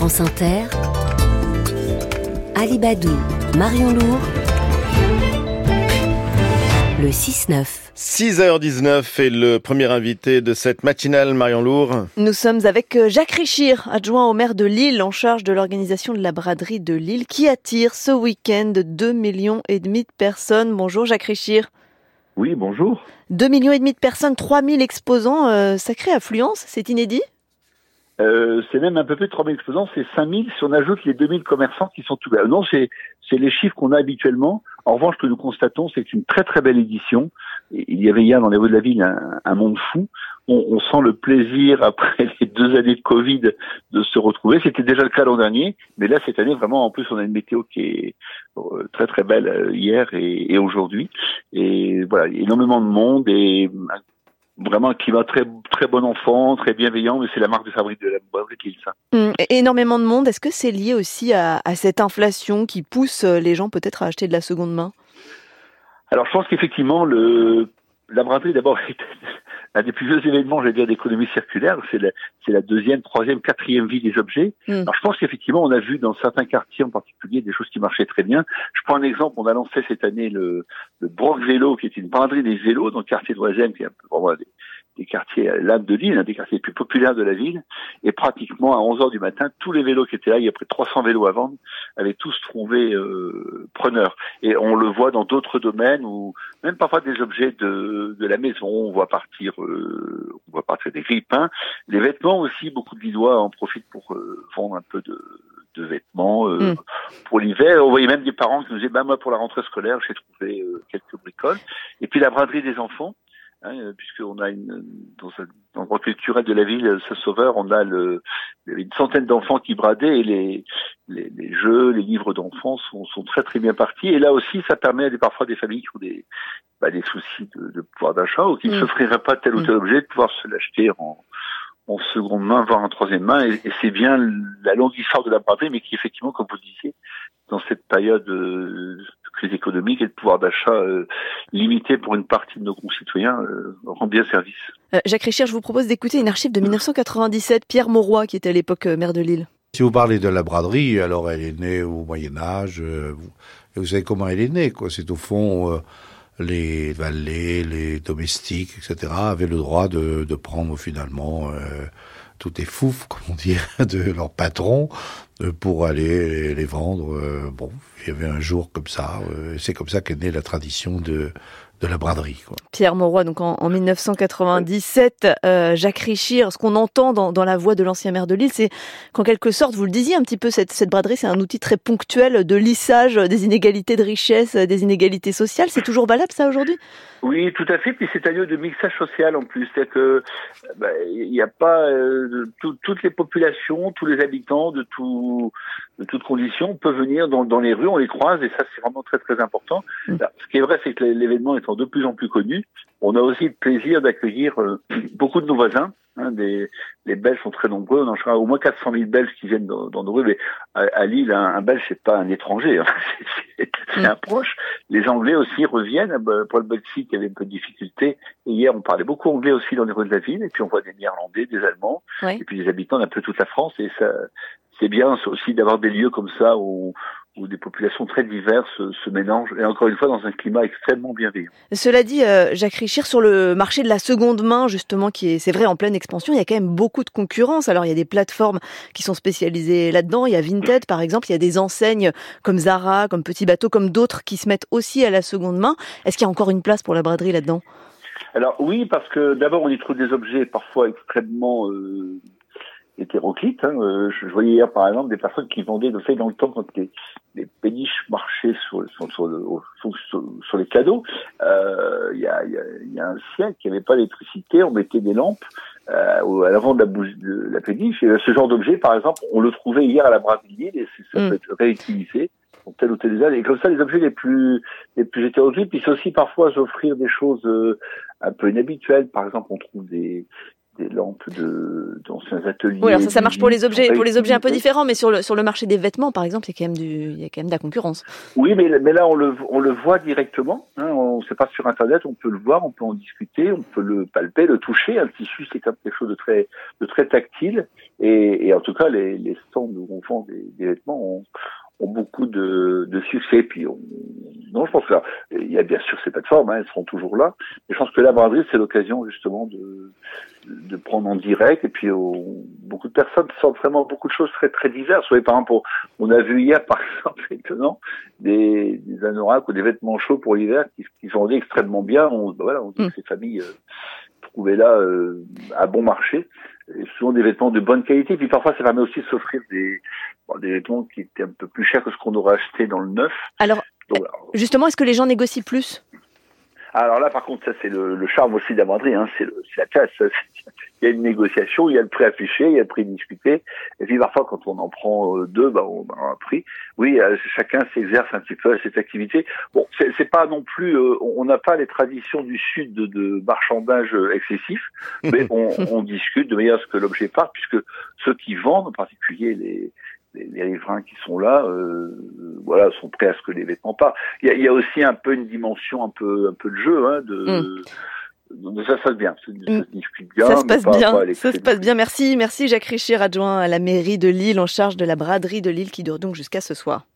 France Inter, Alibadou, Marion Lourd, le 6-9. 6h19 est le premier invité de cette matinale, Marion Lourd. Nous sommes avec euh, Jacques Richir, adjoint au maire de Lille, en charge de l'organisation de la braderie de Lille, qui attire ce week-end 2 millions et demi de personnes. Bonjour Jacques Richir. Oui, bonjour. 2 millions et demi de personnes, 3000 exposants, euh, sacrée affluence, c'est inédit? Euh, c'est même un peu plus de 3000 exposants, c'est 5000 si on ajoute les 2000 commerçants qui sont ouverts. Non, c'est les chiffres qu'on a habituellement. En revanche, ce que nous constatons, c'est une très très belle édition. Il y avait hier dans les rues de la ville un, monde fou. On, on, sent le plaisir après les deux années de Covid de se retrouver. C'était déjà le cas l'an dernier, mais là cette année vraiment en plus on a une météo qui est euh, très très belle euh, hier et, et aujourd'hui. Et voilà, énormément de monde et vraiment un climat très très bon enfant, très bienveillant, mais c'est la marque de fabrique de la fabrique ça. Hum, énormément de monde. Est-ce que c'est lié aussi à, à, cette inflation qui pousse euh, les gens peut-être à acheter de la seconde main? Alors je pense qu'effectivement le la braderie d'abord un des plus vieux événements, j'allais dire, d'économie circulaire. C'est la, c'est la deuxième, troisième, quatrième vie des objets. Hmm. Alors, je pense qu'effectivement, on a vu dans certains quartiers en particulier des choses qui marchaient très bien. Je prends un exemple. On a lancé cette année le, le Broc Vélo, qui est une braderie des vélos dans le quartier de qui est un peu des, des quartiers euh, l'âme de l'île, un des quartiers les plus populaires de la ville. Et pratiquement à 11 heures du matin, tous les vélos qui étaient là, il y a près de 300 vélos à vendre, avaient tous trouvé euh, preneur. Et on le voit dans d'autres domaines où même parfois des objets de, de la maison, on voit partir, euh, on voit partir des grippins. Les vêtements aussi, beaucoup de Lillois en profitent pour euh, vendre un peu de, de vêtements euh, mm. pour l'hiver. On voyait même des parents qui nous disaient, bah, moi, pour la rentrée scolaire, j'ai trouvé quelques bricoles. Et puis la braderie des enfants, hein, puisqu'on a une, dans un endroit culturel de la ville, Saint-Sauveur, on a le, une centaine d'enfants qui bradaient et les, les, les jeux, les livres d'enfants sont, sont, très très bien partis. Et là aussi, ça permet à des, parfois des familles qui ont des, bah, des soucis de, de pouvoir d'achat ou qui ne mm. s'offriraient pas tel ou tel mm. objet de pouvoir se l'acheter en, en seconde main, voire en troisième main. Et, et c'est bien la longue histoire de la braderie, mais qui effectivement, comme vous le disiez, dans cette période de crise économique et de pouvoir d'achat euh, limité pour une partie de nos concitoyens euh, rend bien service. Euh, Jacques Richard, je vous propose d'écouter une archive de 1997, Pierre Mauroy, qui était à l'époque maire de Lille. Si vous parlez de la braderie, alors elle est née au Moyen Âge. Vous, vous savez comment elle est née, quoi. C'est au fond les valets, les domestiques, etc. avaient le droit de, de prendre finalement tout est fouf, comme on dit, de leur patron euh, pour aller les vendre. Euh, bon, il y avait un jour comme ça. Euh, c'est comme ça qu'est née la tradition de de la braderie. Quoi. Pierre Mauroy, donc en, 1997, euh, Jacques Richir, ce qu'on entend dans, dans, la voix de l'ancien maire de Lille, c'est qu'en quelque sorte, vous le disiez un petit peu, cette, cette braderie, c'est un outil très ponctuel de lissage des inégalités de richesse, des inégalités sociales. C'est toujours valable ça aujourd'hui? Oui, tout à fait. Puis c'est un lieu de mixage social en plus. C'est que bah, il n'y a pas euh, toutes les populations, tous les habitants de tout de toutes conditions peuvent venir dans, dans les rues, on les croise et ça c'est vraiment très très important. Mm. Ce qui est vrai, c'est que l'événement est de plus en plus connu. On a aussi le plaisir d'accueillir euh, beaucoup de nos voisins. Hein, des, les Belges sont très nombreux. On en a au moins 400 000 Belges qui viennent dans, dans nos rues. Mais à, Lille, un, Belge, c'est pas un étranger, hein. c'est un proche. Les Anglais aussi reviennent. Bah, pour le Brexit, il y avait un peu de difficulté. Et hier, on parlait beaucoup anglais aussi dans les rues de la ville. Et puis on voit des Néerlandais, des Allemands, et puis des habitants d'un peu toute la France. Et ça, c'est bien aussi d'avoir des lieux comme ça où, où des populations très diverses se mélangent, et encore une fois dans un climat extrêmement bienveillant. Cela dit, euh, Jacques Richir, sur le marché de la seconde main, justement, qui est, c'est vrai, en pleine expansion, il y a quand même beaucoup de concurrence. Alors, il y a des plateformes qui sont spécialisées là-dedans. Il y a Vinted, par exemple. Il y a des enseignes comme Zara, comme Petit Bateau, comme d'autres qui se mettent aussi à la seconde main. Est-ce qu'il y a encore une place pour la braderie là-dedans? Alors oui, parce que d'abord, on y trouve des objets parfois extrêmement euh, hétéroclite. Hein. Euh, je, voyais hier, par exemple, des personnes qui vendaient, de fait, dans le temps, quand les, les péniches marchaient sur, sur, sur, sur, les cadeaux, euh, il y, a, y, y, a, un siècle, il n'y avait pas d'électricité, on mettait des lampes euh, à l'avant de la, de la péniche. Et ce genre d'objet, par exemple, on le trouvait hier à la braderie et ça mm. peut être réutilisé pour tel ou tel usage. Et comme ça, les objets les plus les plus hétéroclites, puis c'est aussi parfois s'offrir des choses euh, un peu inhabituelles. Par exemple, on trouve des des lampes de d'anciens ateliers. Oui, alors ça, ça marche pour les objets, pour les objets un peu différents, mais sur le sur le marché des vêtements, par exemple, il y a quand même du, il y a quand même de la concurrence. Oui, mais mais là on le on le voit directement. Hein, on sait pas sur internet, on peut le voir, on peut en discuter, on peut le palper, le toucher. Un tissu, c'est comme quelque chose de très de très tactile. Et, et en tout cas, les, les stands où on vend des, des vêtements ont, ont beaucoup de, de succès. Puis on, non, je pense qu'il y a bien sûr ces plateformes, hein, elles seront toujours là. Mais je pense que la braderie, c'est l'occasion justement de, de prendre en direct. Et puis beaucoup de personnes sortent vraiment beaucoup de choses très très diverses. Vous voyez, par exemple, on a vu hier, par exemple, étonnant, des, des anoraks ou des vêtements chauds pour l'hiver qui, qui vendaient extrêmement bien. On, ben voilà, on dit que mm. ces familles euh, trouvaient là euh, à bon marché. Souvent des vêtements de bonne qualité. Puis parfois, ça permet aussi de s'offrir des, des vêtements qui étaient un peu plus chers que ce qu'on aurait acheté dans le neuf. Alors, justement, est-ce que les gens négocient plus? Alors là, par contre, ça c'est le, le, charme aussi de hein. c'est la classe. Il y a une négociation, il y a le prix affiché, il y a le prix discuté. Et puis parfois, quand on en prend euh, deux, bah, on a un prix. Oui, euh, chacun s'exerce un petit peu à cette activité. Bon, c'est pas non plus, euh, on n'a pas les traditions du sud de, de marchandage excessif, mais on, on discute de manière à ce que l'objet parte, puisque ceux qui vendent, en particulier les les, riverains qui sont là, euh, voilà, sont prêts à ce que les vêtements partent. Il y a, il y a aussi un peu une dimension un peu un peu de jeu, hein, de, mm. ça, se passe bien, ça, mm. se discute bien. Ça se passe bien, ça se passe bien. Merci, merci Jacques Richir, adjoint à la mairie de Lille en charge de la braderie de Lille qui dure donc jusqu'à ce soir.